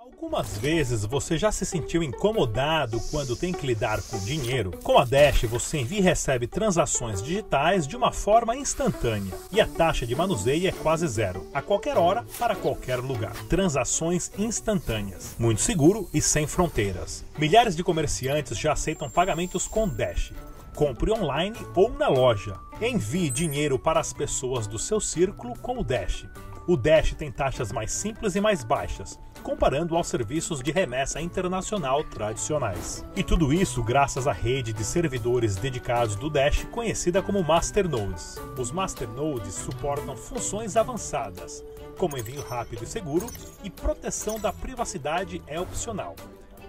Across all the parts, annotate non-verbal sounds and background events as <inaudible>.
Algumas vezes você já se sentiu incomodado quando tem que lidar com dinheiro? Com a Dash você envia e recebe transações digitais de uma forma instantânea e a taxa de manuseio é quase zero, a qualquer hora, para qualquer lugar. Transações instantâneas, muito seguro e sem fronteiras. Milhares de comerciantes já aceitam pagamentos com Dash. Compre online ou na loja. Envie dinheiro para as pessoas do seu círculo com o Dash. O Dash tem taxas mais simples e mais baixas comparando aos serviços de remessa internacional tradicionais. E tudo isso graças à rede de servidores dedicados do Dash, conhecida como Masternodes. Os Masternodes suportam funções avançadas, como envio rápido e seguro, e proteção da privacidade é opcional.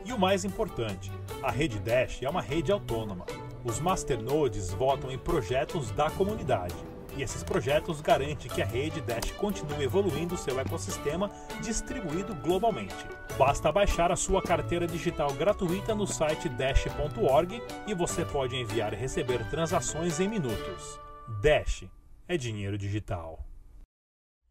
E o mais importante, a rede Dash é uma rede autônoma. Os Masternodes votam em projetos da comunidade e esses projetos garantem que a rede Dash continue evoluindo seu ecossistema distribuído globalmente. Basta baixar a sua carteira digital gratuita no site dash.org e você pode enviar e receber transações em minutos. Dash é dinheiro digital.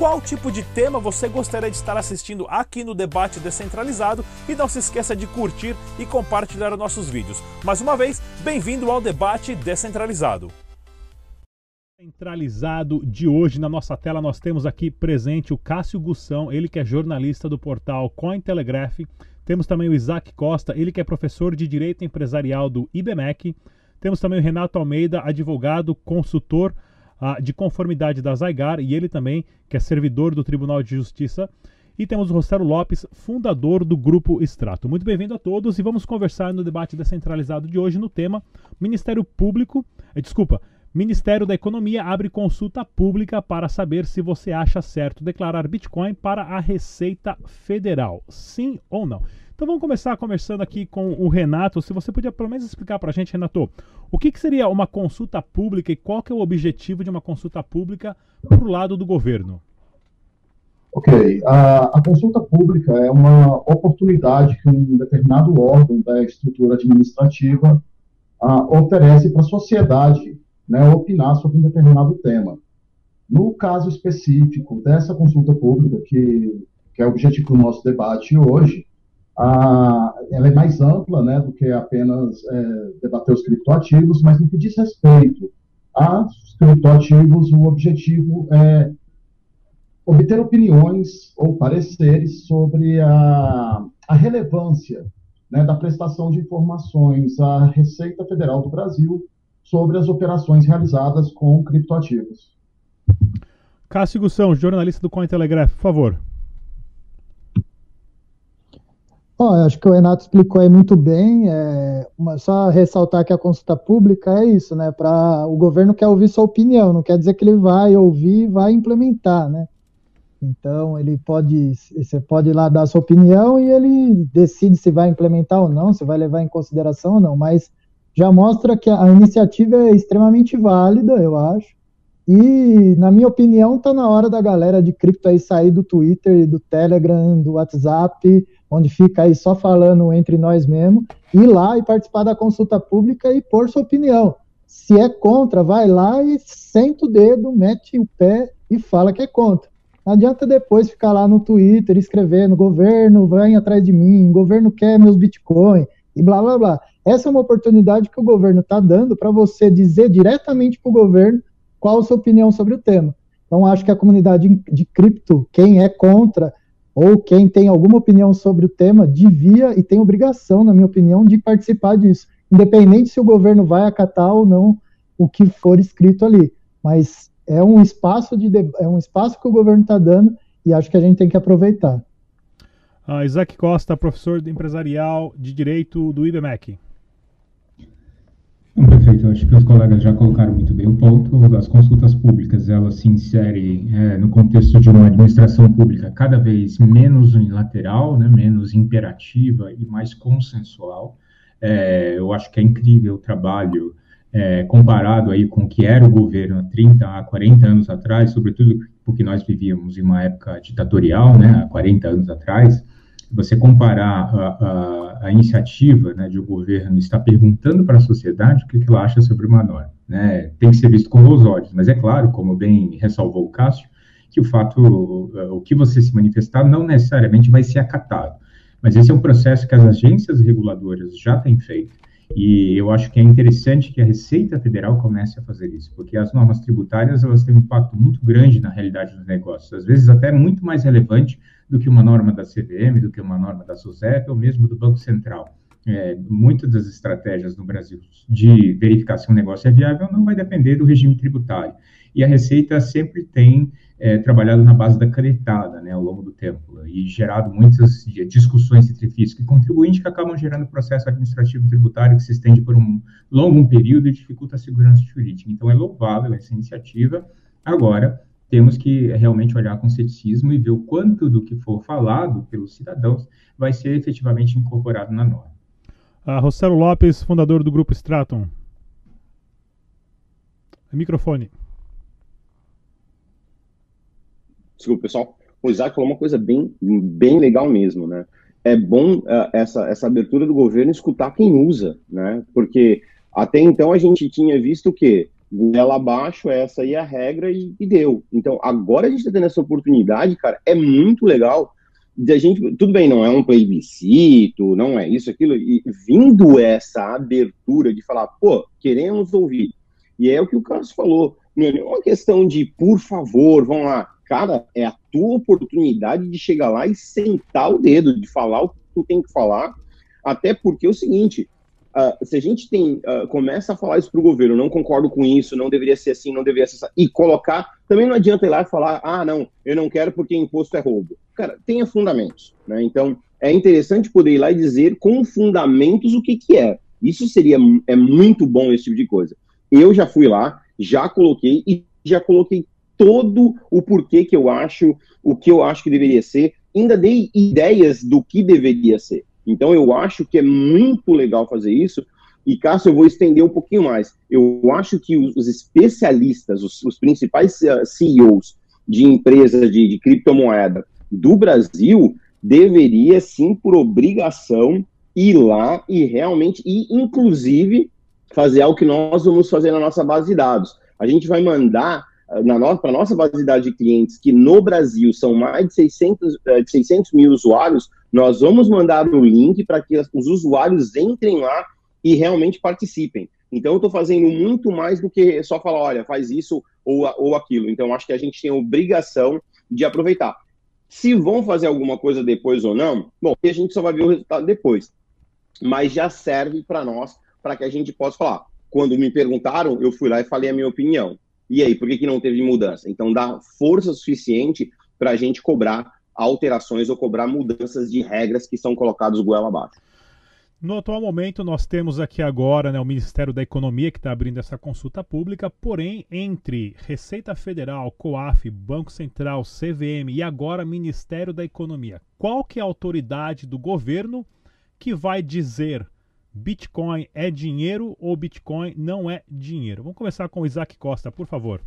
qual tipo de tema você gostaria de estar assistindo aqui no Debate Descentralizado e não se esqueça de curtir e compartilhar nossos vídeos. Mais uma vez, bem-vindo ao Debate Descentralizado. Centralizado de hoje na nossa tela nós temos aqui presente o Cássio Gussão, ele que é jornalista do portal Cointelegraph. Temos também o Isaac Costa, ele que é professor de Direito Empresarial do IBMEC. Temos também o Renato Almeida, advogado, consultor de conformidade da Zygar e ele também, que é servidor do Tribunal de Justiça. E temos o Rossello Lopes, fundador do Grupo Extrato. Muito bem-vindo a todos e vamos conversar no debate descentralizado de hoje no tema Ministério Público, eh, desculpa, Ministério da Economia abre consulta pública para saber se você acha certo declarar Bitcoin para a Receita Federal. Sim ou não? Então vamos começar conversando aqui com o Renato. Se você podia pelo menos explicar para a gente, Renato, o que, que, seria uma consulta pública e qual que é o objetivo de uma consulta pública para o lado do governo? Ok, a, a, consulta pública é uma oportunidade que um determinado órgão da estrutura administrativa oferece para a sociedade né, opinar sobre um determinado tema. No caso específico dessa consulta pública, que, que é o objetivo do nosso debate hoje, a, ela é mais ampla né, do que apenas é, debater os criptoativos, mas no que diz respeito aos criptoativos, o objetivo é obter opiniões ou pareceres sobre a, a relevância né, da prestação de informações à Receita Federal do Brasil sobre as operações realizadas com criptoativos. Cássio Gussão, jornalista do Cointelegraph, por favor. Bom, acho que o Renato explicou aí muito bem. É, uma, só ressaltar que a consulta pública é isso, né? Para o governo quer ouvir sua opinião, não quer dizer que ele vai ouvir e vai implementar, né? Então ele pode, você pode ir lá dar sua opinião e ele decide se vai implementar ou não, se vai levar em consideração ou não. Mas já mostra que a iniciativa é extremamente válida, eu acho. E, na minha opinião, está na hora da galera de cripto aí sair do Twitter, do Telegram, do WhatsApp, onde fica aí só falando entre nós mesmo, ir lá e participar da consulta pública e pôr sua opinião. Se é contra, vai lá e senta o dedo, mete o pé e fala que é contra. Não adianta depois ficar lá no Twitter escrevendo: governo, vem atrás de mim, governo quer meus bitcoins e blá blá blá. Essa é uma oportunidade que o governo está dando para você dizer diretamente para o governo qual a sua opinião sobre o tema. Então, acho que a comunidade de cripto, quem é contra ou quem tem alguma opinião sobre o tema, devia e tem obrigação, na minha opinião, de participar disso, independente se o governo vai acatar ou não o que for escrito ali. Mas é um espaço de é um espaço que o governo está dando e acho que a gente tem que aproveitar. Uh, Isaac Costa, professor empresarial de Direito do IBMEC. Perfeito. acho que os colegas já colocaram muito bem o ponto. As consultas públicas, elas se inserem é, no contexto de uma administração pública cada vez menos unilateral, né, menos imperativa e mais consensual. É, eu acho que é incrível o trabalho é, comparado aí com o que era o governo há 30, a 40 anos atrás, sobretudo porque nós vivíamos em uma época ditatorial, né, há 40 anos atrás, você comparar a, a, a iniciativa né, de o um governo estar perguntando para a sociedade o que, que ela acha sobre uma norma. Né? Tem que ser visto com os olhos, mas é claro, como bem ressalvou o Cássio, que o fato, o que você se manifestar não necessariamente vai ser acatado. Mas esse é um processo que as agências reguladoras já têm feito, e eu acho que é interessante que a Receita Federal comece a fazer isso, porque as normas tributárias elas têm um impacto muito grande na realidade dos negócios, às vezes até muito mais relevante do que uma norma da CVM, do que uma norma da SUSEP ou mesmo do Banco Central. É, muitas das estratégias no Brasil de verificar se um negócio é viável não vai depender do regime tributário. E a Receita sempre tem é, trabalhado na base da canetada né, ao longo do tempo e gerado muitas discussões entre físico e contribuinte que acabam gerando processo administrativo tributário que se estende por um longo período e dificulta a segurança jurídica. Então, é louvável essa iniciativa. Agora, temos que realmente olhar com ceticismo e ver o quanto do que for falado pelos cidadãos vai ser efetivamente incorporado na norma. A ah, Rossello Lopes, fundador do Grupo Straton. Microfone. Desculpa, pessoal. O Isaac falou uma coisa bem, bem legal mesmo, né? É bom uh, essa, essa abertura do governo escutar quem usa, né? Porque até então a gente tinha visto que ela abaixo, essa aí é a regra e, e, deu. Então, agora a gente está tendo essa oportunidade, cara, é muito legal de a gente, tudo bem, não é um plebiscito, não é isso, aquilo, e vindo essa abertura de falar, pô, queremos ouvir. E é o que o Carlos falou, não é uma questão de, por favor, vamos lá. Cara, é a tua oportunidade de chegar lá e sentar o dedo, de falar o que tu tem que falar, até porque é o seguinte, Uh, se a gente tem uh, começa a falar isso para o governo, não concordo com isso, não deveria ser assim, não deveria ser assim, e colocar, também não adianta ir lá e falar, ah, não, eu não quero porque imposto é roubo. Cara, tenha fundamentos, né? Então, é interessante poder ir lá e dizer com fundamentos o que que é. Isso seria é muito bom esse tipo de coisa. Eu já fui lá, já coloquei e já coloquei todo o porquê que eu acho, o que eu acho que deveria ser, ainda dei ideias do que deveria ser. Então, eu acho que é muito legal fazer isso. E, Cássio, eu vou estender um pouquinho mais. Eu acho que os, especialistas, os, os, principais eh, CEOs de empresas de, de criptomoeda do Brasil, deveria, sim, por obrigação, ir lá e realmente, e inclusive, fazer algo que nós vamos fazer na nossa base de dados. A gente vai mandar eh, para a nossa base de dados de clientes, que no Brasil são mais de 600, eh, de 600 mil usuários, nós vamos mandar o link para que os usuários entrem lá e realmente participem. Então, eu estou fazendo muito mais do que só falar, olha, faz isso ou, ou aquilo. Então, acho que a gente tem a obrigação de aproveitar. Se vão fazer alguma coisa depois ou não, bom, a gente só vai ver o resultado depois. Mas já serve para nós, para que a gente possa falar. Quando me perguntaram, eu fui lá e falei a minha opinião. E aí, por que, que não teve mudança? Então, dá força suficiente para a gente cobrar alterações ou cobrar mudanças de regras que são colocadas goela abaixo. No atual momento, nós temos aqui agora né, o Ministério da Economia que está abrindo essa consulta pública, porém, entre Receita Federal, COAF, Banco Central, CVM e agora Ministério da Economia, qual que é a autoridade do governo que vai dizer Bitcoin é dinheiro ou Bitcoin não é dinheiro? Vamos começar com o Isaac Costa, por favor.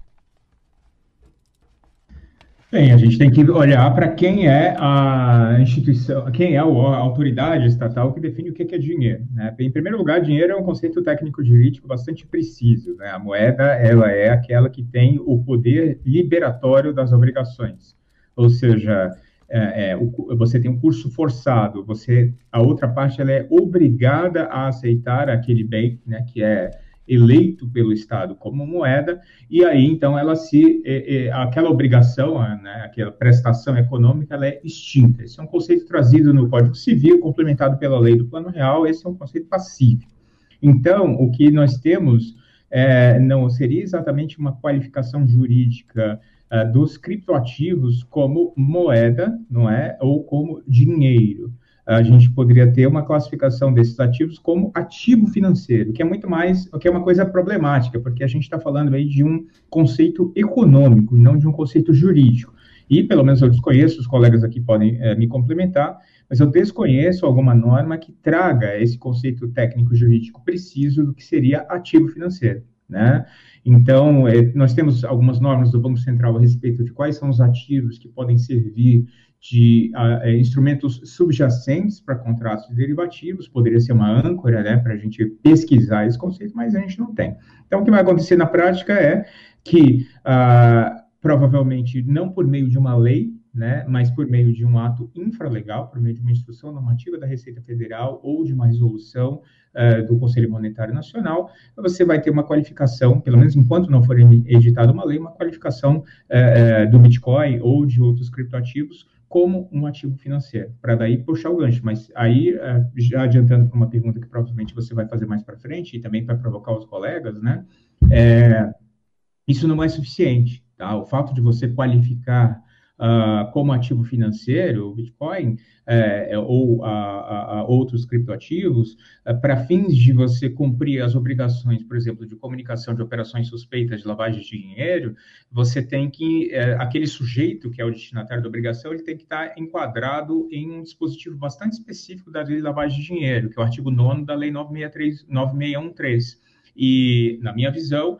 Bem, a gente tem que olhar para quem é a instituição, quem é a autoridade estatal que define o que é dinheiro. Né? Em primeiro lugar, dinheiro é um conceito técnico-jurídico bastante preciso. Né? A moeda ela é aquela que tem o poder liberatório das obrigações. Ou seja, é, é, o, você tem um curso forçado, você a outra parte ela é obrigada a aceitar aquele bem, né, que é eleito pelo Estado como moeda, e aí então ela se é, é, aquela obrigação, né, aquela prestação econômica, ela é extinta. Esse é um conceito trazido no Código Civil, complementado pela lei do Plano Real. Esse é um conceito pacífico. Então, o que nós temos é, não seria exatamente uma qualificação jurídica uh, dos criptoativos como moeda, não é, ou como dinheiro. a gente poderia ter uma classificação desses ativos como ativo financeiro, que é muito mais, que é uma coisa problemática, porque a gente está falando aí de um conceito econômico, não de um conceito jurídico. E, pelo menos eu desconheço, os colegas aqui podem é, me complementar, mas eu desconheço alguma norma que traga esse conceito técnico jurídico preciso do que seria ativo financeiro, né? Então, é, nós temos algumas normas do Banco Central a respeito de quais são os ativos que podem servir de uh, instrumentos subjacentes para contratos de derivativos, poderia ser uma âncora, né, para a gente pesquisar esse conceito, mas a gente não tem. Então, o que vai acontecer na prática é que, uh, provavelmente, não por meio de uma lei, né, mas por meio de um ato infralegal, por meio de uma instrução normativa da Receita Federal ou de uma resolução uh, do Conselho Monetário Nacional, você vai ter uma qualificação, pelo menos enquanto não for editada uma lei, uma qualificação uh, uh, do Bitcoin ou de outros criptoativos como um ativo financeiro, para daí puxar o gancho. Mas aí, já adiantando para uma pergunta que provavelmente você vai fazer mais para frente, e também para provocar os colegas, né, é, isso não é suficiente. Tá? O fato de você qualificar uh, como ativo financeiro, o Bitcoin, é, é ou outros criptoativos, é, para fins de você cumprir as obrigações, por exemplo, de comunicação de operações suspeitas de lavagem de dinheiro, você tem que, aquele sujeito que é o destinatário da obrigação, ele tem que estar enquadrado em um dispositivo bastante específico da lei de lavagem de dinheiro, que é o artigo 9 da lei 963, 9613. E, na minha visão,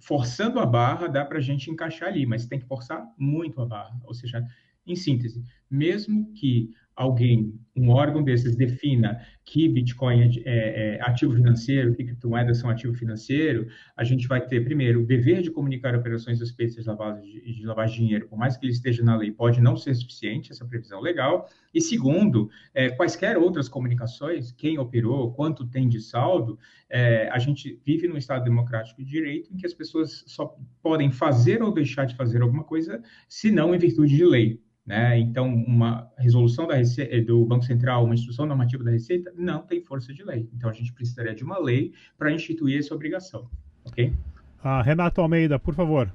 forçando a barra, dá para a gente encaixar ali, mas tem que forçar muito a barra. Ou seja, em síntese, mesmo que alguém, um órgão desses, defina que Bitcoin é, é, é, ativo financeiro, que criptomoedas são ativo financeiro, a gente vai ter, primeiro, o dever de comunicar operações suspeitas de lavagem de, de, lavagem de dinheiro, por mais que ele esteja na lei, pode não ser suficiente, essa previsão legal. E segundo, é, quaisquer outras comunicações, quem operou, quanto tem de saldo, é, a gente vive num Estado democrático de direito em que as pessoas só podem fazer ou deixar de fazer alguma coisa, se não em virtude de lei. Né? Então, uma resolução da Rece... do Banco Central, uma instrução normativa da Receita, não tem força de lei. Então, a gente precisaria de uma lei para instituir essa obrigação. Ok? Ah, Renato Almeida, por favor.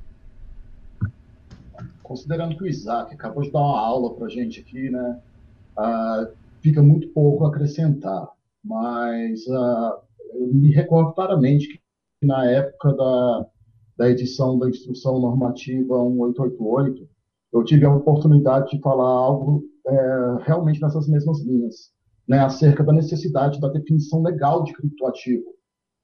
Considerando que o Isaac acabou de dar uma aula para a gente aqui, né? Ah, fica muito pouco a acrescentar. Mas ah, eu me recordo claramente que na época da, da edição da instrução normativa 1888, eu tive a oportunidade de falar algo é, realmente nessas mesmas linhas, né, acerca da necessidade da definição legal de criptoativo.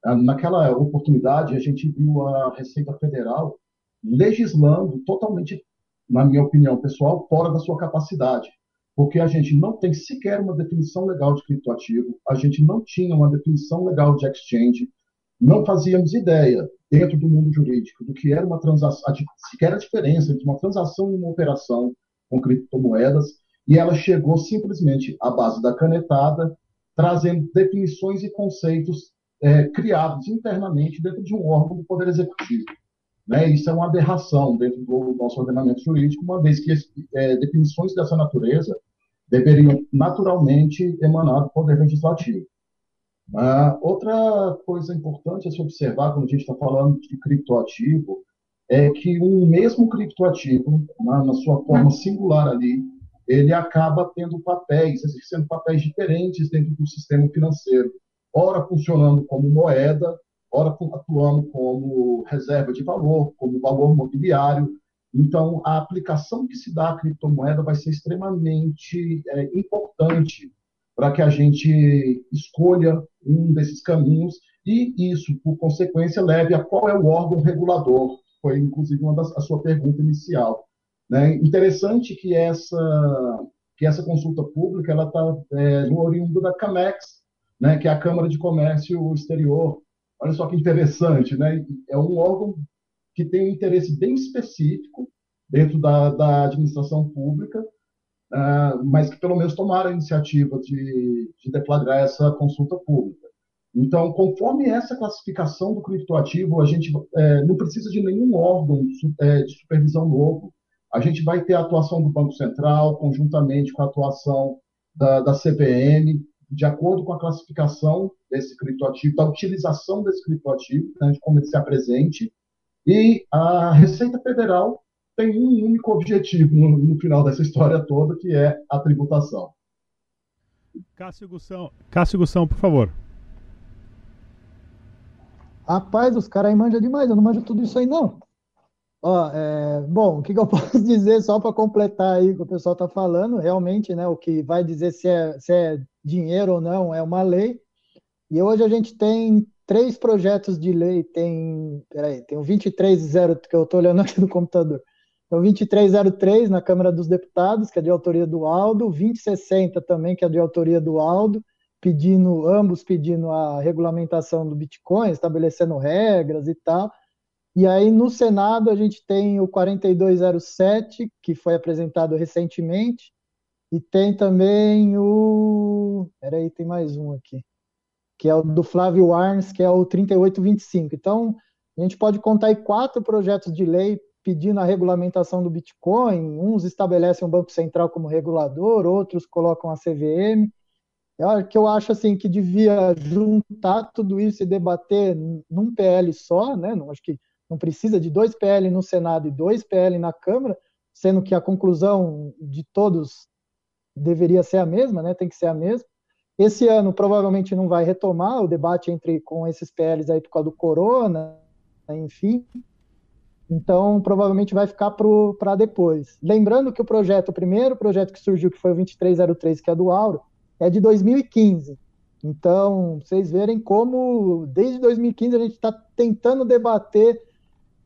É, naquela oportunidade, a gente viu a Receita Federal legislando totalmente, na minha opinião pessoal, fora da sua capacidade, porque a gente não tem sequer uma definição legal de criptoativo, a gente não tinha uma definição legal de exchange, não fazíamos ideia dentro do mundo jurídico do que era uma transação, sequer a diferença entre uma transação e uma operação com criptomoedas, e ela chegou simplesmente à base da canetada, trazendo definições e conceitos é, criados internamente dentro de um órgão do Poder Executivo. Né? Isso é uma aberração dentro do nosso ordenamento jurídico, uma vez que é, definições dessa natureza deveriam naturalmente emanar do Poder Legislativo. Uh, outra coisa importante a se observar quando a gente está falando de criptoativo é que um mesmo criptoativo, na, na sua forma singular ali, ele acaba tendo papéis, exercendo papéis diferentes dentro do sistema financeiro. Ora funcionando como moeda, ora atuando como reserva de valor, como valor mobiliário. Então, a aplicação que se dá à criptomoeda vai ser extremamente é, importante para que a gente escolha um desses caminhos e isso, por consequência, leve a qual é o órgão regulador. Foi, inclusive, uma das, a sua pergunta inicial. Né? Interessante que essa, que essa consulta pública ela está é, no oriundo da CAMEX, né? que é a Câmara de Comércio Exterior. Olha só que interessante, né? é um órgão que tem um interesse bem específico dentro da, da administração pública, uh, mas que pelo menos tomaram a iniciativa de, de deflagrar essa consulta pública. Então, conforme essa classificação do criptoativo, a gente é, não precisa de nenhum órgão é, de supervisão novo. A gente vai ter a atuação do Banco Central, conjuntamente com a atuação da, da de acordo com a classificação desse criptoativo, da utilização desse criptoativo, né, de como ele se apresente, e a Receita Federal tem um único objetivo no, no, final dessa história toda, que é a tributação. Cássio Gussão, Cássio Gussão, por favor. Rapaz, os caras aí manjam demais, eu não manjo tudo isso aí, não. Ó, é, bom, o que, que, eu <laughs> posso dizer só para completar aí o que o pessoal está falando? Realmente, né, o que vai dizer se é, se é dinheiro ou não é uma lei. E hoje a gente tem três projetos de lei. Tem, peraí, tem o 230 que eu estou olhando aqui no computador. Tem o 2303 na Câmara dos Deputados, que é de autoria do Aldo, o 2060 também, que é de autoria do Aldo, pedindo, ambos pedindo a regulamentação do Bitcoin, estabelecendo regras e tal. E aí, no Senado, a gente tem o 4207, que foi apresentado recentemente, e tem também o. Peraí, tem mais um aqui, que é o do Flávio Arns, que é o 3825. Então, a gente pode contar aí quatro projetos de lei pedindo a regulamentação do Bitcoin. Uns estabelecem o Banco Central como regulador, outros colocam a CVM. É que eu acho assim que devia juntar tudo isso e debater num PL só, né? Não acho que não precisa de dois PL no Senado e dois PL na Câmara, sendo que a conclusão de todos deveria ser a mesma, né? Tem que ser a mesma. Esse ano provavelmente não vai retomar o debate entre com esses PLs aí por causa do corona, enfim. Então, provavelmente vai ficar para depois. Lembrando que o projeto, o primeiro projeto que surgiu, que foi o 2303, que é do Auro, é de 2015. Então, vocês verem como, desde 2015, a gente está tentando debater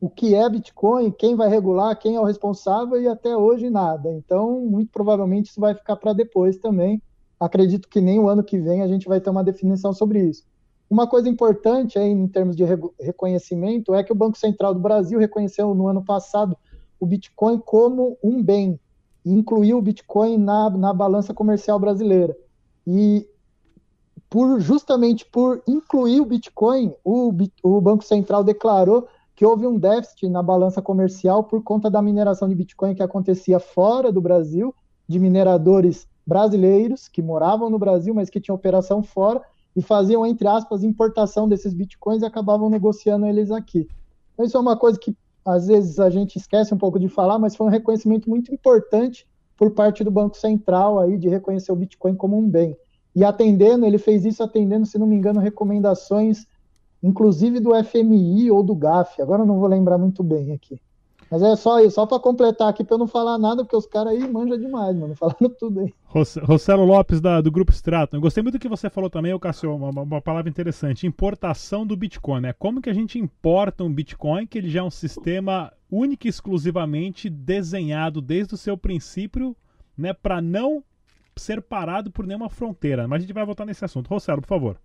o que é Bitcoin, quem vai regular, quem é o responsável e até hoje nada. Então, muito provavelmente isso vai ficar para depois também. Acredito que nem o ano que vem a gente vai ter uma definição sobre isso. Uma coisa importante aí em termos de reconhecimento é que o Banco Central do Brasil reconheceu no ano passado o Bitcoin como um bem e incluiu o Bitcoin na, na balança comercial brasileira. E por justamente por incluir o Bitcoin, o, o Banco Central declarou que houve um déficit na balança comercial por conta da mineração de Bitcoin que acontecia fora do Brasil, de mineradores brasileiros que moravam no Brasil, mas que tinham operação fora e faziam, entre aspas, importação desses Bitcoins e acabavam negociando eles aqui. Então, isso é uma coisa que às vezes a gente esquece um pouco de falar, mas foi um reconhecimento muito importante por parte do Banco Central aí de reconhecer o Bitcoin como um bem. E atendendo, ele fez isso atendendo, se não me engano, recomendações inclusive do FMI ou do GAF, agora não vou lembrar muito bem aqui. Mas é só isso, só para completar aqui, para eu não falar nada, porque os caras aí manjam demais, mano, <laughs> falando tudo aí. Rossello Lopes, da, do Grupo Stratum. Eu gostei muito do que você falou também, Cássio, uma, uma palavra interessante, importação do Bitcoin, né? Como que a gente importa um Bitcoin, que ele já é um sistema único e exclusivamente desenhado desde o seu princípio, né, para não ser parado por nenhuma fronteira. Mas a gente vai voltar nesse assunto. Rossello, por favor.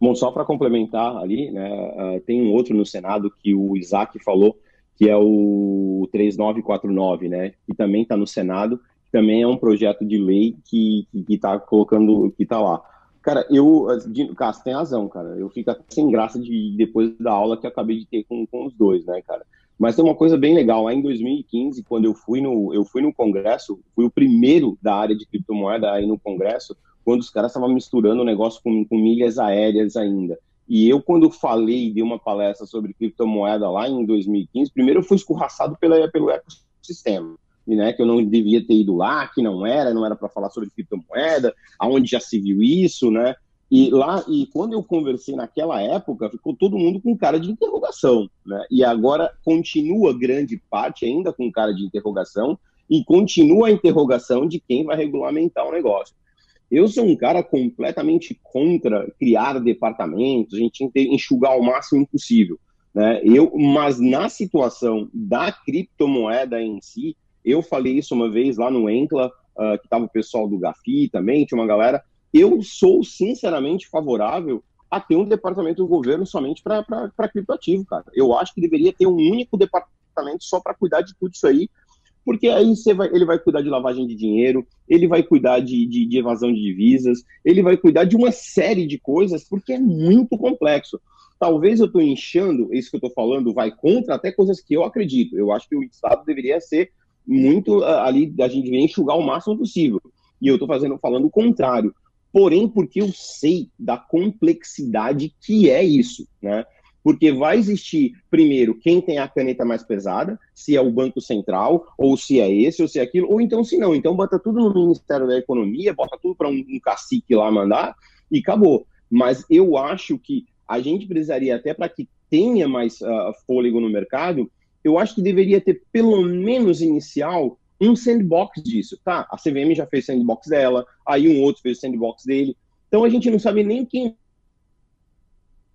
Bom, só para complementar ali, né, uh, tem um outro no Senado que o Isaac falou, que é o 3949, né, que também está no Senado, também é um projeto de lei que está colocando, que está lá. Cara, eu, Cássio, tem razão, cara, eu fico sem graça de depois da aula que acabei de ter com, com os dois, né, cara. Mas tem uma coisa bem legal, lá em 2015, quando eu fui no, eu fui no congresso, fui o primeiro da área de criptomoeda aí no congresso, quando os caras estavam misturando o negócio com, com milhas aéreas ainda. E eu, quando falei e dei uma palestra sobre criptomoeda lá em 2015, primeiro eu fui escorraçado pela, pelo ecossistema, né, que eu não devia ter ido lá, que não era, não era para falar sobre criptomoeda, aonde já se viu isso, né? E lá, e quando eu conversei naquela época, ficou todo mundo com cara de interrogação, né? E agora continua grande parte ainda com cara de interrogação e continua a interrogação de quem vai regulamentar o negócio. Eu sou um cara completamente contra criar departamentos, a gente tem que enxugar o máximo possível. Né? Eu, mas na situação da criptomoeda em si, eu falei isso uma vez lá no Encla, uh, que estava o pessoal do Gafi também, tinha uma galera. Eu sou sinceramente favorável a ter um departamento do governo somente para criptoativo, cara. Eu acho que deveria ter um único departamento só para cuidar de tudo isso aí, porque aí vai, ele vai cuidar de lavagem de dinheiro, ele vai cuidar de, de, de, evasão de divisas, ele vai cuidar de uma série de coisas, porque é muito complexo. Talvez eu estou inchando, isso que eu estou falando vai contra até coisas que eu acredito. Eu acho que o Estado deveria ser muito uh, ali, a gente deveria enxugar o máximo possível. E eu estou fazendo, falando o contrário. Porém, porque eu sei da complexidade que é isso, né? Porque vai existir, primeiro, quem tem a caneta mais pesada, se é o Banco Central, ou se é esse, ou se é aquilo, ou então se não. Então bota tudo no Ministério da Economia, bota tudo para um, um cacique lá mandar e acabou. Mas eu acho que a gente precisaria, até para que tenha mais uh, fôlego no mercado, eu acho que deveria ter, pelo menos inicial, um sandbox disso. Tá, a CVM já fez sandbox dela, aí um outro fez sandbox dele. Então a gente não sabe nem quem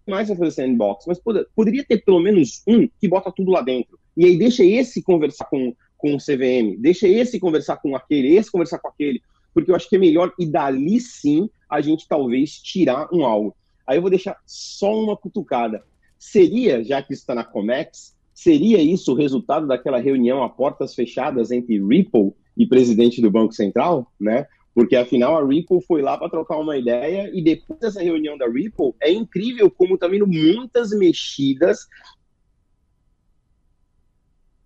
mais vai fazer sandbox, mas pod poderia ter pelo menos um que bota tudo lá dentro. E aí deixa esse conversar com, com o CVM, deixa esse conversar com aquele, esse conversar com aquele, porque eu acho que é melhor, e dali sim a gente talvez tirar um algo. Aí eu vou deixar só uma cutucada. Seria, já que está na Comex, seria isso o resultado daquela reunião a portas fechadas entre Ripple e presidente do Banco Central, né? Porque afinal a Ripple foi lá para trocar uma ideia e depois dessa reunião da Ripple é incrível como está vindo muitas mexidas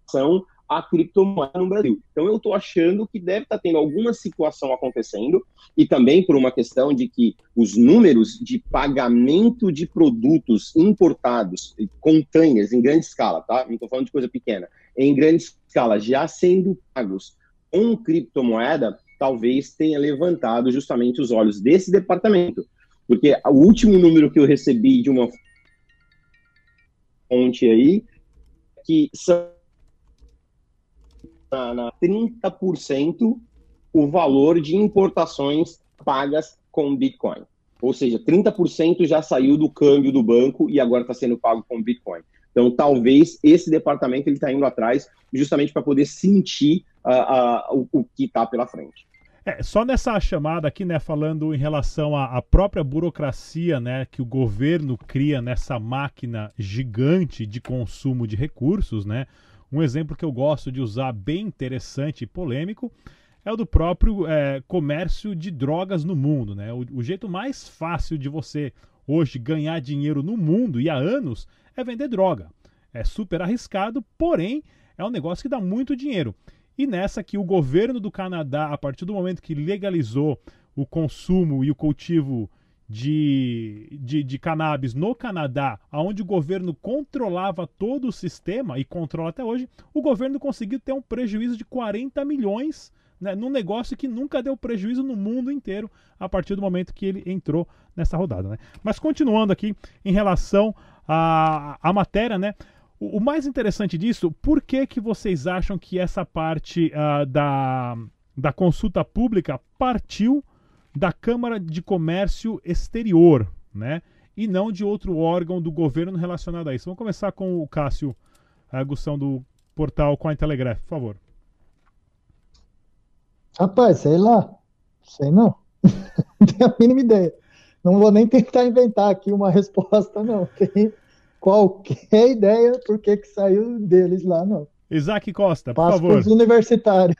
são a criptomoeda no Brasil. Então eu estou achando que deve estar tá tendo alguma situação acontecendo e também por uma questão de que os números de pagamento de produtos importados, containers em grande escala, tá? Não estou falando de coisa pequena, em grande escala já sendo pagos com criptomoeda, talvez tenha levantado justamente os olhos desse departamento. Porque o último número que eu recebi de uma fonte aí, que são na, na 30% o valor de importações pagas com Bitcoin. Ou seja, 30% já saiu do câmbio do banco e agora está sendo pago com Bitcoin. Então, talvez esse departamento ele está indo atrás justamente para poder sentir uh, uh, o, o que está pela frente. É, só nessa chamada aqui, né, falando em relação à, à, própria burocracia, né, que o governo cria nessa máquina gigante de consumo de recursos, né? Um exemplo que eu gosto de usar, bem interessante e polêmico, é o do próprio é, comércio de drogas no mundo, né? O, o jeito mais fácil de você hoje ganhar dinheiro no mundo e há anos é vender droga. É super arriscado, porém é um negócio que dá muito dinheiro. E nessa que o governo do Canadá, a partir do momento que legalizou o consumo e o cultivo de, de, de, cannabis no Canadá, onde o governo controlava todo o sistema e controla até hoje, o governo conseguiu ter um prejuízo de 40 milhões né, num negócio que nunca deu prejuízo no mundo inteiro a partir do momento que ele entrou nessa rodada. Né? Mas continuando aqui em relação à, à matéria, né? O, o, mais interessante disso, por que, que vocês acham que essa parte uh, da, da consulta pública partiu da Câmara de Comércio Exterior, né? E não de outro órgão do governo relacionado a isso. Vamos começar com o Cássio Agução do portal Com a Telegraph, por favor. Rapaz, sei lá. Sei não. <laughs> não tenho a mínima ideia. Não vou nem tentar inventar aqui uma <laughs> resposta, não. Tem qualquer <laughs> ideia por que, que saiu deles lá, não. Isaac Costa, por Passo favor. Os universitários.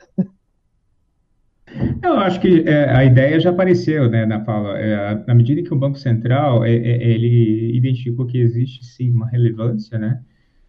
Eu acho que é, a ideia já apareceu né, na fala. É, na medida que o Banco Central é, é ele identificou que existe sim uma relevância né,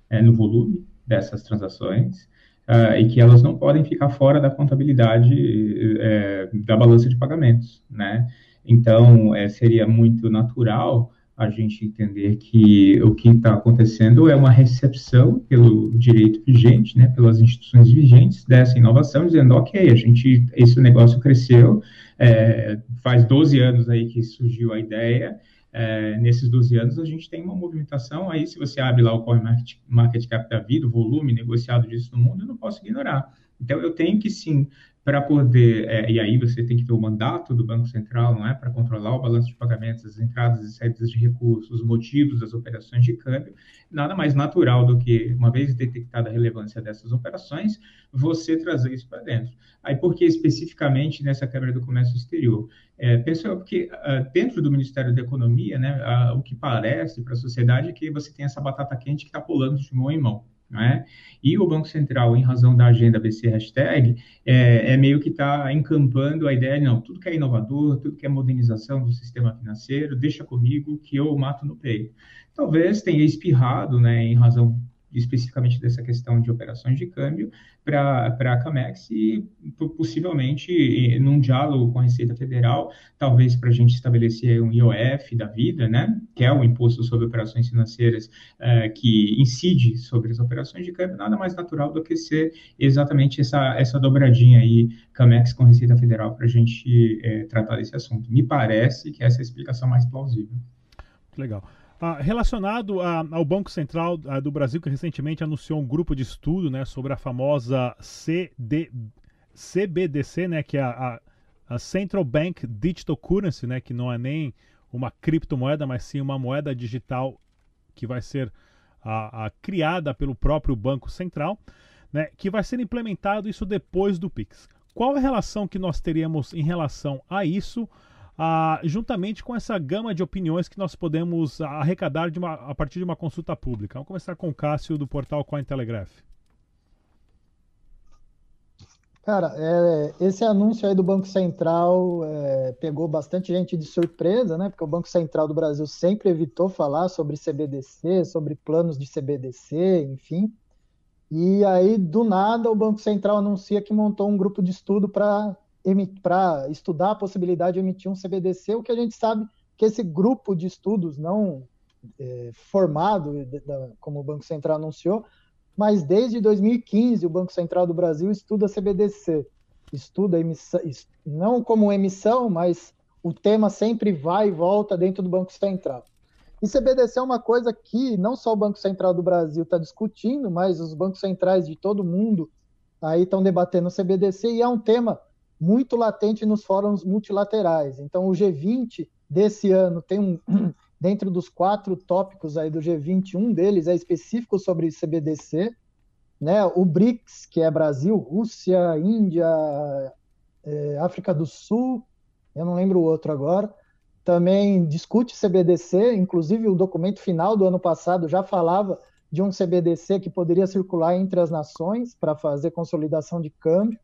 é, no volume dessas transações uh, e que elas não podem ficar fora da contabilidade é, da balança de pagamentos. Né? Então, seria muito natural a gente entender que o que está acontecendo é uma recepção pelo direito vigente, né, pelas instituições vigentes dessa inovação, dizendo, ok, a gente, esse negócio cresceu, é, faz 12 anos aí que surgiu a ideia, é, nesses 12 anos a gente tem uma movimentação, aí se você abre lá o Core Market, market Cap da vida, o volume negociado disso no mundo, eu não posso ignorar. Então eu tenho que sim para poder, é, e aí você tem que ter o mandato do Banco Central, não é, para controlar o balanço de pagamentos, as entradas e saídas de recursos, os motivos das operações de câmbio, nada mais natural do que, uma vez detectada a relevância dessas operações, você trazer isso para dentro. Aí, por que especificamente nessa Câmara do Comércio Exterior? É, penso porque uh, dentro do Ministério da Economia, né, uh, o que parece para a sociedade é que você tem essa batata quente que está pulando de mão em mão. Né? E o Banco Central, em razão da agenda BC Hashtag, é, é meio que está encampando a ideia, não, tudo que é inovador, tudo que é modernização do sistema financeiro, deixa comigo que eu mato no peito. Talvez tenha espirrado, né, em razão especificamente dessa questão de operações de câmbio para a Camex e possivelmente num diálogo com a Receita Federal, talvez para a gente estabelecer um IOF da vida, né, que é o imposto sobre operações financeiras é, que incide sobre as operações de câmbio, nada mais natural do que ser exatamente essa, essa dobradinha aí, Camex com Receita Federal, para a gente é, tratar desse assunto. Me parece que essa é a explicação mais plausível. Legal. Ah, relacionado a, ao Banco Central a, do Brasil, que recentemente anunciou um grupo de estudo né, sobre a famosa CD, CBDC, né, que é a, a, Central Bank Digital Currency, né, que não é nem uma criptomoeda, mas sim uma moeda digital que vai ser criada pelo próprio Banco Central, né, que vai ser implementado isso depois do PIX. Qual a relação que nós teríamos em relação a isso? Ah, juntamente com essa gama de opiniões que nós podemos arrecadar uma, a partir de uma consulta pública. Vamos começar com o Cássio do portal Cointelegraph. Cara, é, esse anúncio aí do Banco Central é, pegou bastante gente de surpresa, né? Porque o Banco Central do Brasil sempre evitou falar sobre CBDC, sobre planos de CBDC, enfim. E aí, do nada, o Banco Central anuncia que montou um grupo de estudo para para estudar a possibilidade de emitir um CBDC, o que a gente sabe que esse grupo de estudos não é, formado, como o Banco Central anunciou, mas desde 2015 o Banco Central do Brasil estuda CBDC, estuda emissão, não como emissão, mas o tema sempre vai e volta dentro do Banco Central. E CBDC é uma coisa que não só o Banco Central do Brasil está discutindo, mas os bancos centrais de todo mundo aí estão debatendo CBDC e é um tema muito latente nos fóruns multilaterais. Então, o G20 desse ano tem um, <clears throat> dentro dos quatro tópicos aí do G20, um deles é específico sobre CBDC, né? O BRICS, que é Brasil, Rússia, Índia, é, África do Sul, eu não lembro o outro agora, também discute CBDC, inclusive o documento final do ano passado já falava de um CBDC que poderia circular entre as nações para fazer consolidação de câmbio.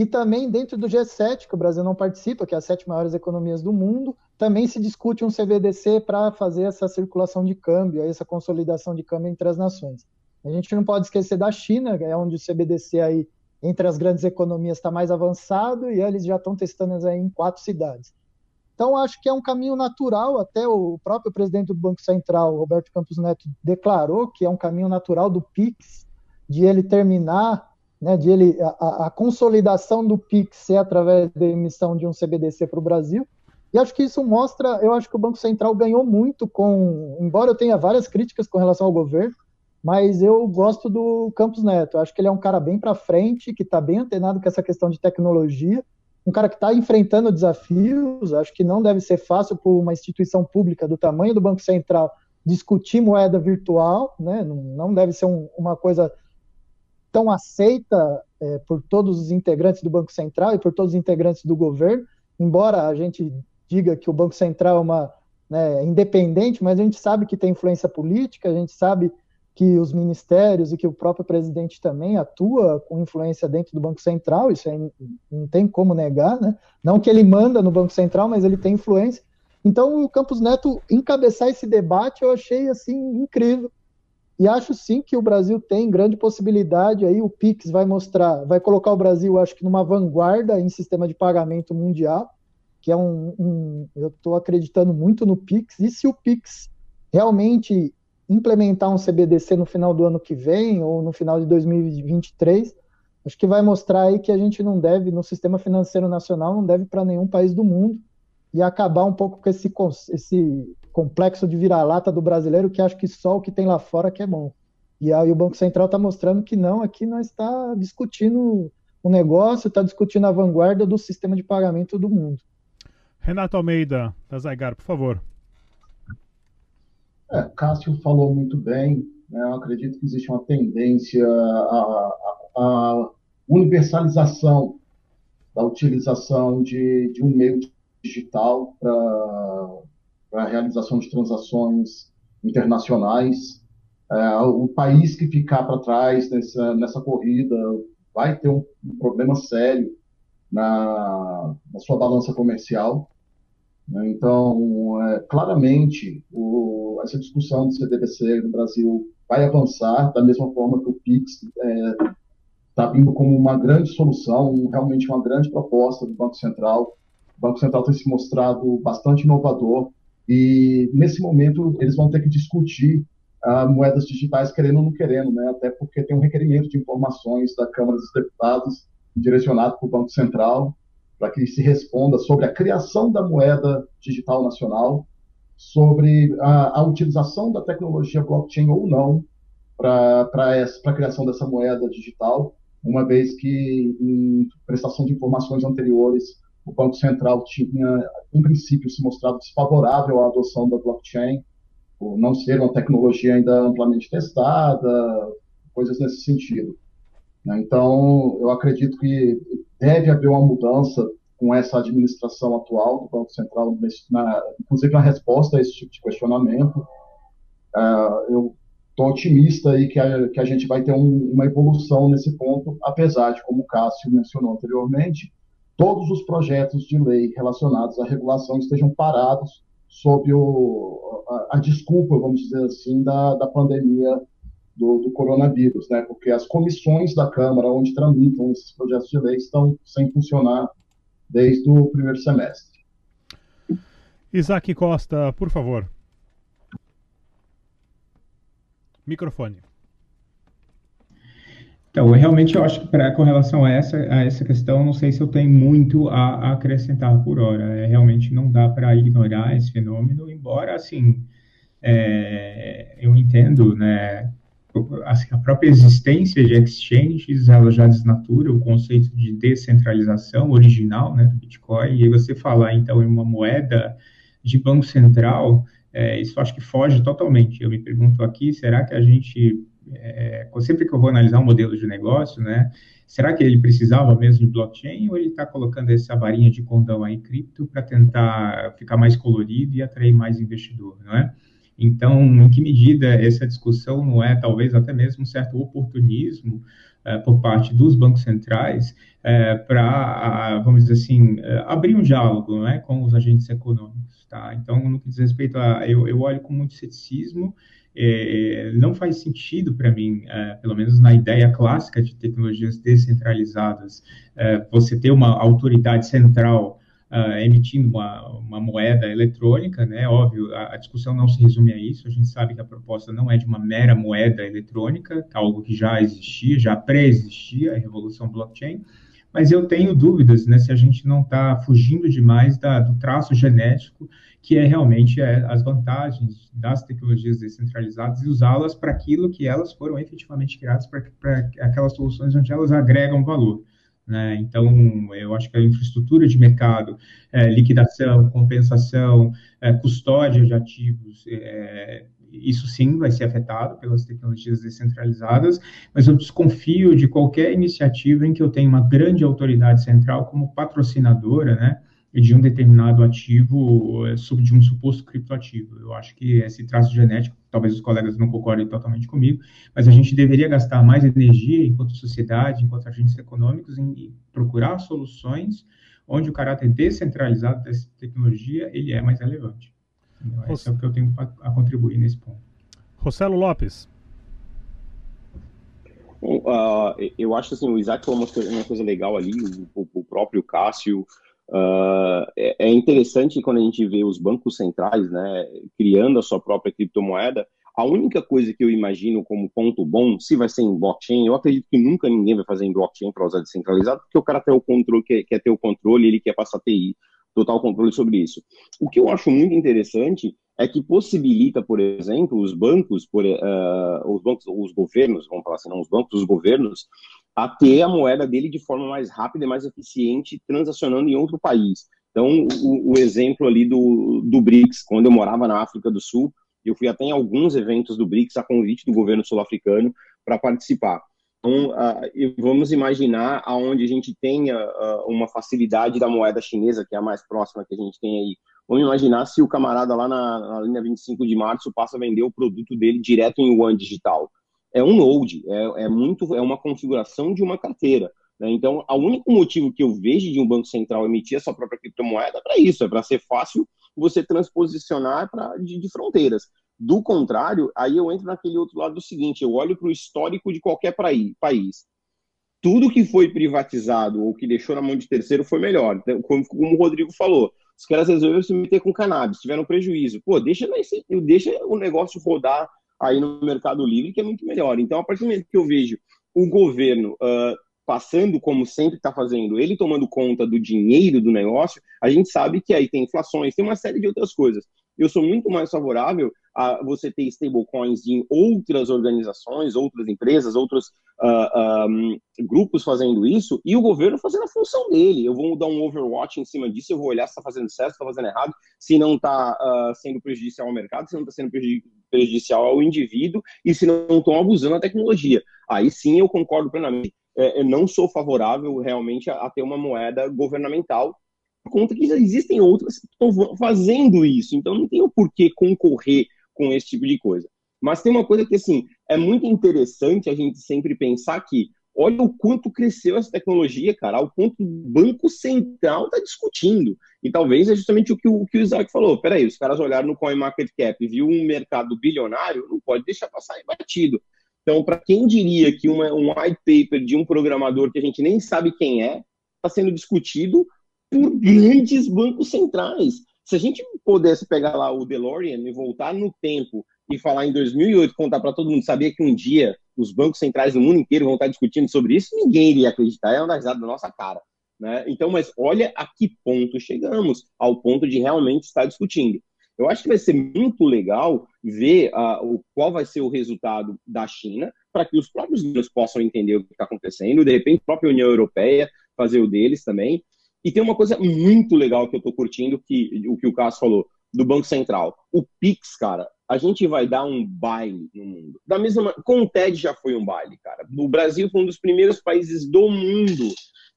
E também dentro do G7, que o Brasil não participa, que é as sete maiores economias do mundo, também se discute um CBDC para fazer essa circulação de câmbio, essa consolidação de câmbio entre as nações. A gente não pode esquecer da China, é onde o CBDC aí entre as grandes economias está mais avançado e eles já estão testando aí em quatro cidades. Então acho que é um caminho natural, até o próprio presidente do Banco Central, Roberto Campos Neto, declarou que é um caminho natural do PIX, de ele terminar né, de ele, a, a, consolidação do PIX ser através da emissão de um CBDC para o Brasil. E acho que isso mostra, eu acho que o Banco Central ganhou muito com, embora eu tenha várias críticas com relação ao governo, mas eu gosto do Campos Neto. Eu acho que ele é um cara bem para frente, que está bem antenado com essa questão de tecnologia, um cara que está enfrentando desafios. Acho que não deve ser fácil para uma instituição pública do tamanho do Banco Central discutir moeda virtual, né? não, não deve ser um, uma coisa tão aceita é, por todos os integrantes do Banco Central e por todos os integrantes do governo, embora a gente diga que o Banco Central é uma né, independente, mas a gente sabe que tem influência política, a gente sabe que os ministérios e que o próprio presidente também atua com influência dentro do Banco Central, isso aí não tem como negar, né? Não que ele manda no Banco Central, mas ele tem influência. Então, o Campos Neto encabeçar esse debate eu achei assim incrível. E acho sim que o Brasil tem grande possibilidade aí, o Pix vai mostrar, vai colocar o Brasil, acho que numa vanguarda em sistema de pagamento mundial, que é um, um eu estou acreditando muito no Pix. E se o Pix realmente implementar um CBDC no final do ano que vem ou no final de 2023, acho que vai mostrar aí que a gente não deve, no sistema financeiro nacional, não deve para nenhum país do mundo e acabar um pouco com esse, esse complexo de vira-lata do brasileiro que acha que só o que tem lá fora que é bom. E aí o Banco Central está mostrando que não, aqui nós está discutindo o negócio, está discutindo a vanguarda do sistema de pagamento do mundo. Renato Almeida, da Zygar, por favor. É, Cássio falou muito bem. Né? Eu acredito que existe uma tendência à, universalização da utilização de, de um meio digital para para a realização de transações internacionais. É, o país que ficar para trás nessa, nessa corrida vai ter um, um problema sério na, na, sua balança comercial. Né? Então, é, claramente, o, essa discussão do CDBC no Brasil vai avançar da mesma forma que o Pix está é, tá vindo como uma grande solução, realmente uma grande proposta do Banco Central. O Banco Central tem se mostrado bastante inovador e nesse momento eles vão ter que discutir uh, moedas digitais querendo ou não querendo, né? Até porque tem um requerimento de informações da Câmara dos Deputados direcionado para o Banco Central para que se responda sobre a criação da moeda digital nacional, sobre a, a utilização da tecnologia blockchain ou não para a criação dessa moeda digital, uma vez que em prestação de informações anteriores o Banco Central tinha, em princípio, se mostrado desfavorável à adoção da blockchain, por não ser uma tecnologia ainda amplamente testada, coisas nesse sentido. Né? Então, eu acredito que deve haver uma mudança com essa administração atual do Banco Central, na, inclusive na resposta a esse tipo de questionamento. Uh, eu estou otimista aí que a, que a gente vai ter um, uma evolução nesse ponto, apesar de, como o Cássio mencionou anteriormente, todos os projetos de lei relacionados à regulação estejam parados sob o, a, a desculpa, vamos dizer assim, da, da pandemia do, do, coronavírus, né? Porque as comissões da Câmara onde tramitam esses projetos de lei estão sem funcionar desde o primeiro semestre. Isaac Costa, por favor. Microfone. Então, realmente eu acho que pra, com relação a essa, a essa questão, não sei se eu tenho muito a, a acrescentar por hora. É, realmente não dá para ignorar esse fenômeno, embora, assim, é, eu entendo, né, assim, a própria existência de exchanges, ela já desnatura o conceito de descentralização original, né, do Bitcoin, e você falar, então, em uma moeda de banco central, é, isso acho que foge totalmente. Eu me pergunto aqui, será que a gente, é, sempre que eu vou analisar um modelo de negócio, né, será que ele precisava mesmo de blockchain ou ele está colocando essa varinha de condão aí cripto para tentar ficar mais colorido e atrair mais investidor, não é? Então, em que medida essa discussão não é talvez até mesmo um certo oportunismo é, por parte dos bancos centrais é, para, vamos dizer assim, é, abrir um diálogo é, com os agentes econômicos. Tá? Então, no que diz respeito a. Eu, eu olho com muito ceticismo. É, não faz sentido para mim, é, pelo menos na ideia clássica de tecnologias descentralizadas, é, você ter uma autoridade central uh, emitindo uma, uma, moeda eletrônica, né? Óbvio, a, a, discussão não se resume a isso. A gente sabe que a proposta não é de uma mera moeda eletrônica, algo que já existia, já pré-existia, a revolução blockchain. Mas eu tenho dúvidas, né, se a gente não está fugindo demais da, do traço genético, que é realmente é, as vantagens das tecnologias descentralizadas e usá-las para aquilo que elas foram efetivamente criadas para aquelas soluções onde elas agregam valor. Né? Então, eu acho que a infraestrutura de mercado, é, liquidação, compensação, é, custódia de ativos, é, isso sim vai ser afetado pelas tecnologias descentralizadas, mas eu desconfio de qualquer iniciativa em que eu tenha uma grande autoridade central como patrocinadora, né? De um determinado ativo, é, de um suposto criptoativo. Eu acho que esse traço genético, talvez os colegas não concordem totalmente comigo, mas a gente deveria gastar mais energia, enquanto sociedade, enquanto agentes econômicos, em procurar soluções onde o caráter descentralizado dessa tecnologia ele é mais relevante. Então, esse é o que eu tenho a contribuir nesse ponto. Rossello Lopes. Bom, uh, eu acho assim, o Isaac falou uma, uma coisa legal ali, o, o próprio Cássio, Uh, é, interessante quando a gente vê os bancos centrais né, criando a sua própria criptomoeda. A única coisa que eu imagino como ponto bom, se vai ser em blockchain, eu acredito que nunca ninguém vai fazer em blockchain para usar descentralizado, porque o cara tem o controle, quer, quer ter o controle, ele quer passar TI, total controle sobre isso. O que eu acho muito interessante é que possibilita, por exemplo, os bancos, por, uh, os bancos, os governos, vamos falar assim, não os bancos, os governos, a ter a moeda dele de forma mais rápida e mais eficiente, transacionando em outro país. Então, o, o, exemplo ali do, do BRICS, quando eu morava na África do Sul, eu fui até em alguns eventos do BRICS a convite do governo sul-africano para participar. Então, uh, vamos imaginar aonde a gente tenha uh, uma facilidade da moeda chinesa, que é a mais próxima que a gente tem aí. Vamos imaginar se o camarada lá na, na linha 25 de março passa a vender o produto dele direto em yuan digital é um node, é, é muito, é uma configuração de uma carteira. Né? Então, o único motivo que eu vejo de um banco central emitir a sua própria criptomoeda é para isso, é para ser fácil você transposicionar pra, de, de, fronteiras. Do contrário, aí eu entro naquele outro lado do seguinte: eu olho para o histórico de qualquer país. Tudo que foi privatizado ou que deixou na mão de terceiro foi melhor. Então, como, como o Rodrigo falou, os caras resolveram se meter com cannabis, tiveram prejuízo. Pô, deixa, deixa o negócio rodar aí no Mercado Livre, que é muito melhor. Então, a partir do momento que eu vejo o governo uh, passando como sempre está fazendo, ele tomando conta do dinheiro do negócio, a gente sabe que aí tem inflações, tem uma série de outras coisas. Eu sou muito mais favorável a você ter stablecoins em outras organizações, outras empresas, outros uh, um, grupos fazendo isso, e o governo fazendo a função dele. Eu vou dar um overwatch em cima disso, eu vou olhar se está fazendo certo, se está fazendo errado, se não está uh, sendo prejudicial ao mercado, se não está sendo prejudicial ao indivíduo, e se não estão abusando da tecnologia. Aí sim eu concordo plenamente é, eu não sou favorável realmente a, a, ter uma moeda governamental, conta que já existem outras que estão fazendo isso, então não tem o porquê concorrer com esse tipo de coisa. Mas tem uma coisa que, assim, é muito interessante a gente sempre pensar que, olha o quanto cresceu essa tecnologia, cara, ao ponto do Banco Central está discutindo. E talvez é justamente o que o, que o Isaac falou. Peraí, os caras olharam no CoinMarketCap viu um mercado bilionário, não pode deixar passar batido. Então, para quem diria que uma, um white paper de um programador que a gente nem sabe quem é, está sendo discutido por grandes bancos centrais. Se a gente pudesse pegar lá o DeLorean e voltar no tempo e falar em 2008, contar para todo mundo, sabia que um dia os bancos centrais do mundo inteiro vão estar discutindo sobre isso, ninguém iria acreditar, é uma risada da nossa cara. Né? Então, mas olha a que ponto chegamos, ao ponto de realmente estar discutindo. Eu acho que vai ser muito legal ver uh, qual vai ser o resultado da China, para que os próprios governos possam entender o que está acontecendo, de repente a própria União Europeia fazer o deles também. E tem uma coisa muito legal que eu estou curtindo, que, o que o Cássio falou, do Banco Central. O Pix, cara, a gente vai dar um baile no mundo. Da mesma com o TED já foi um baile, cara. O Brasil foi um dos primeiros países do mundo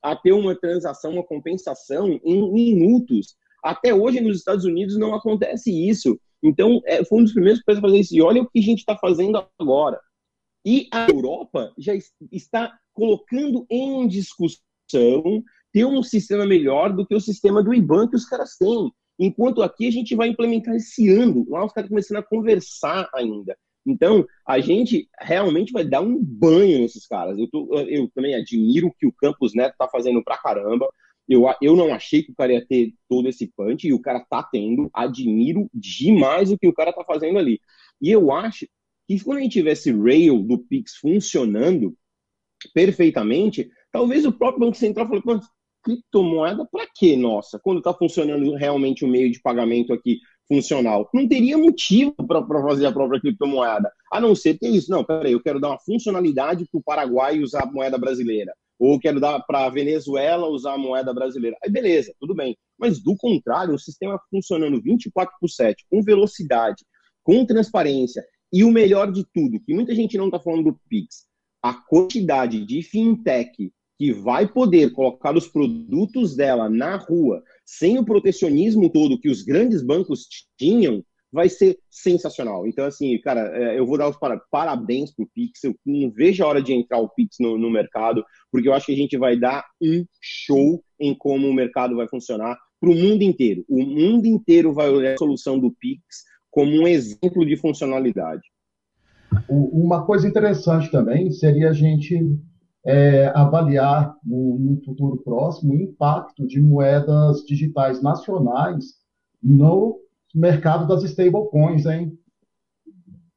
a ter uma transação, uma compensação em minutos até hoje nos Estados Unidos não acontece isso. Então, é, foi um dos primeiros países a fazer isso. E olha o que a gente está fazendo agora. E a Europa já está colocando em discussão ter um sistema melhor do que o sistema do IBAN que os caras têm. Enquanto aqui a gente vai implementar esse ano. Lá os caras começando a conversar ainda. Então, a gente realmente vai dar um banho nesses caras. Eu, tô, eu também admiro o que o Campos Neto está fazendo pra caramba. Eu, eu não achei que o cara ia ter todo esse punch e o cara tá tendo. Admiro demais o que o cara tá fazendo ali. E eu acho que quando a gente tivesse rail do Pix funcionando perfeitamente, talvez o próprio Banco Central falou, criptomoeda para quê, nossa? Quando está funcionando realmente o meio de pagamento aqui funcional. Não teria motivo para fazer a própria criptomoeda, a não ser ter isso. Não, peraí, eu quero dar uma funcionalidade para o Paraguai usar a moeda brasileira ou quero dar para a Venezuela usar a moeda brasileira. Aí beleza, tudo bem. Mas do contrário, o sistema funcionando 24 por 7, com velocidade, com transparência, e o melhor de tudo, que muita gente não está falando do Pix, a quantidade de fintech que vai poder colocar os produtos dela na rua sem o protecionismo todo que os grandes bancos tinham, vai ser sensacional. Então, assim, cara, é, eu vou dar os parabéns pro Pix. Eu não vejo a hora de entrar o Pix no, no, mercado, porque eu acho que a gente vai dar um show em como o mercado vai funcionar para o mundo inteiro. O mundo inteiro vai olhar a solução do Pix como um exemplo de funcionalidade. Uma coisa interessante também seria a gente é, avaliar no, no futuro próximo o impacto de moedas digitais nacionais no mercado das stablecoins, hein?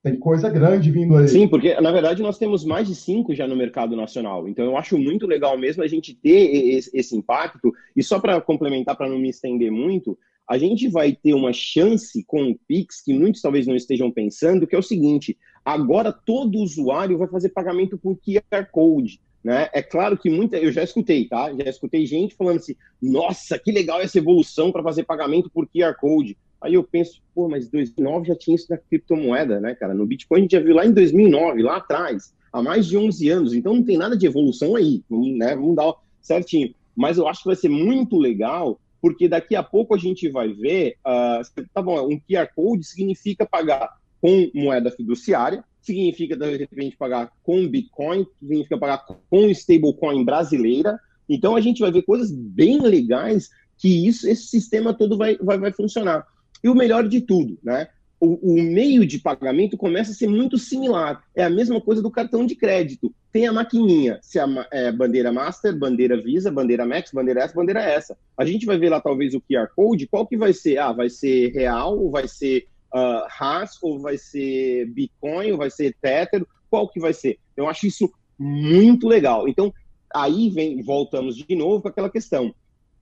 Tem coisa grande vindo aí. Sim, porque na verdade nós temos mais de cinco já no mercado nacional. Então eu acho muito legal mesmo a gente ter esse, impacto. E só para complementar, para não me estender muito, a gente vai ter uma chance com o Pix que muitos talvez não estejam pensando, que é o seguinte: agora todo usuário vai fazer pagamento por QR Code. Né? É claro que muita, eu já escutei, tá? Já escutei gente falando assim: nossa, que legal essa evolução para fazer pagamento por QR Code. Aí eu penso, pô, mas 2009 já tinha isso na criptomoeda, né, cara? No Bitcoin a gente já viu lá em 2009, lá atrás, há mais de 11 anos. Então não tem nada de evolução aí, né? Vamos dar certinho. Mas eu acho que vai ser muito legal, porque daqui a pouco a gente vai ver, uh, tá bom, um QR Code significa pagar com moeda fiduciária, significa de repente pagar com Bitcoin, significa pagar com stablecoin brasileira. Então a gente vai ver coisas bem legais que isso, esse sistema todo vai, vai, vai funcionar. E o melhor de tudo, né? o, o, meio de pagamento começa a ser muito similar. É a mesma coisa do cartão de crédito. Tem a maquininha, se a é, bandeira Master, bandeira Visa, bandeira Max, bandeira essa, bandeira essa. A gente vai ver lá talvez o QR Code, qual que vai ser? Ah, vai ser real, ou vai ser uh, Haas, ou vai ser Bitcoin, ou vai ser Tether, qual que vai ser? Eu acho isso muito legal. Então, aí vem, voltamos de novo com aquela questão.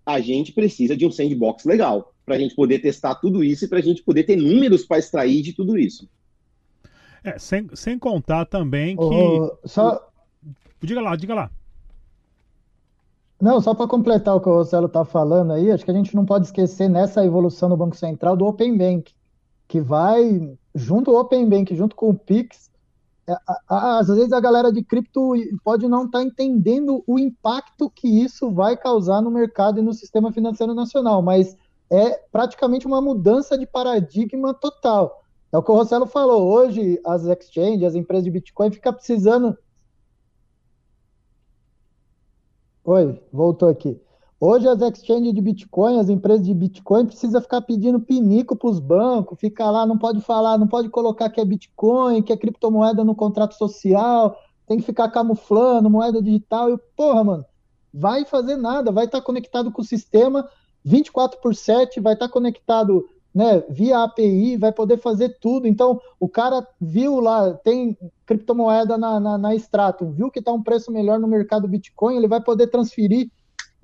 A gente precisa de um sandbox legal para a gente poder testar tudo isso e para a gente poder ter números para extrair de tudo isso. É, sem, sem contar também que. Oh, só... Diga lá, diga lá. Não, só para completar o que o Rossello está falando aí, acho que a gente não pode esquecer nessa evolução do Banco Central do Open Bank, que vai, junto ao Open Bank, junto com o Pix, é, às vezes a galera de cripto pode não estar tá entendendo o impacto que isso vai causar no mercado e no sistema financeiro nacional, mas é praticamente uma mudança de paradigma total. É o que o Rossello falou. Hoje, as exchanges, as empresas de Bitcoin, ficam precisando. Oi, voltou aqui. Hoje, as exchanges de Bitcoin, as empresas de Bitcoin, precisam ficar pedindo pinico para os bancos, ficar lá, não pode falar, não pode colocar que é Bitcoin, que é criptomoeda no contrato social, tem que ficar camuflando, moeda digital. E, porra, mano, vai fazer nada, vai estar conectado com o sistema 24 por 7, vai estar conectado né, via API, vai poder fazer tudo. Então, o cara viu lá, tem criptomoeda na, na, na viu que está um preço melhor no mercado Bitcoin, ele vai poder transferir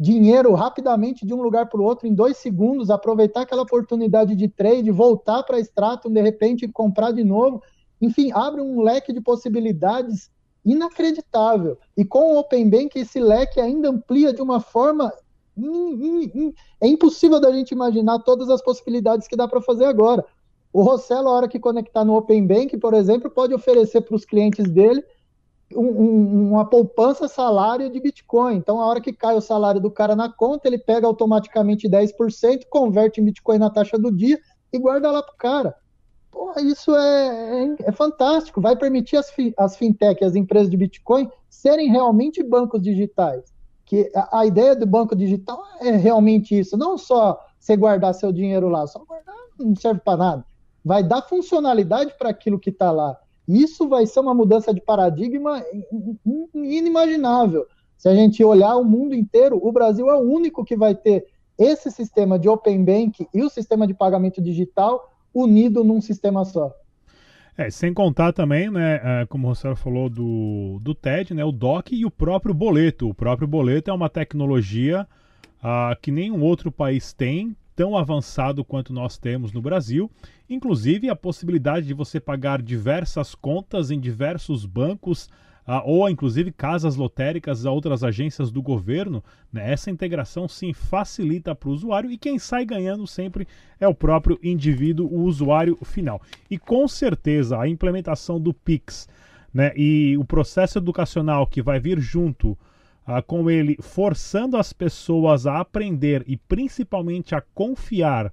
dinheiro rapidamente de um lugar para o outro em dois segundos, aproveitar aquela oportunidade de trade, voltar para a Stratum, de repente comprar de novo. Enfim, abre um leque de possibilidades inacreditável. E com o Open Bank, esse leque ainda amplia de uma forma é impossível da gente imaginar todas as possibilidades que dá para fazer agora. O Rossello, a hora que conectar no Open Bank, por exemplo, pode oferecer para os clientes dele um, um, uma poupança salário de Bitcoin. Então, a hora que cai o salário do cara na conta, ele pega automaticamente 10%, converte em Bitcoin na taxa do dia e guarda lá para o cara. Porra, isso é, é, é, fantástico. Vai permitir as, fi, as fintech, as empresas de Bitcoin, serem realmente bancos digitais que a, a, ideia do banco digital é realmente isso, não só você guardar seu dinheiro lá, só guardar não serve para nada. Vai dar funcionalidade para aquilo que está lá. Isso vai ser uma mudança de paradigma inimaginável. Se a gente olhar o mundo inteiro, o Brasil é o único que vai ter esse sistema de Open Bank e o sistema de pagamento digital unido num sistema só. É, sem contar também, né, é, como o Rossello falou do, do TED, né, o DOC e o próprio boleto. O próprio boleto é uma tecnologia uh, que nenhum outro país tem, tão avançado quanto nós temos no Brasil. Inclusive a possibilidade de você pagar diversas contas em diversos bancos ah, ou inclusive casas lotéricas a outras agências do governo, né, essa integração sim facilita para o usuário e quem sai ganhando sempre é o próprio indivíduo, o usuário final. E com certeza a implementação do Pix né, e o processo educacional que vai vir junto ah, com ele, forçando as pessoas a aprender e principalmente a confiar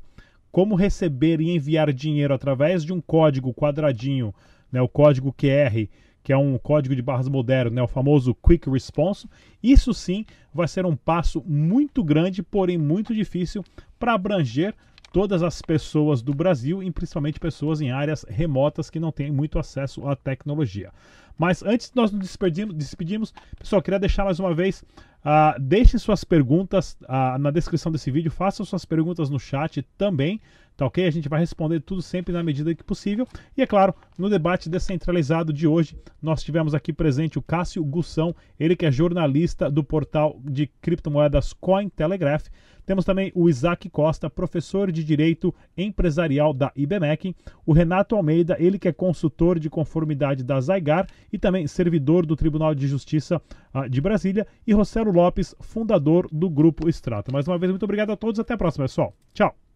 como receber e enviar dinheiro através de um código quadradinho, né, o código QR que é um código de barras moderno, né, o famoso Quick Response. Isso sim vai ser um passo muito grande, porém muito difícil para abranger todas as pessoas do Brasil, e principalmente pessoas em áreas remotas que não têm muito acesso à tecnologia. Mas antes de nós nos despedirmos, despedimos, pessoal, queria deixar mais uma vez, uh, deixem suas perguntas uh, na descrição desse vídeo, façam suas perguntas no chat também, tá ok? A gente vai responder tudo sempre na medida que possível. E é claro, no debate descentralizado de hoje, nós tivemos aqui presente o Cássio Gussão, ele que é jornalista do portal de criptomoedas Cointelegraph. Temos também o Isaac Costa, professor de Direito Empresarial da IBMEC, o Renato Almeida, ele que é consultor de conformidade da Zygar e também servidor do Tribunal de Justiça uh, de Brasília, e Rossello Lopes, fundador do Grupo Extrato. Mais uma vez, muito obrigado a todos, até a próxima, pessoal. Tchau!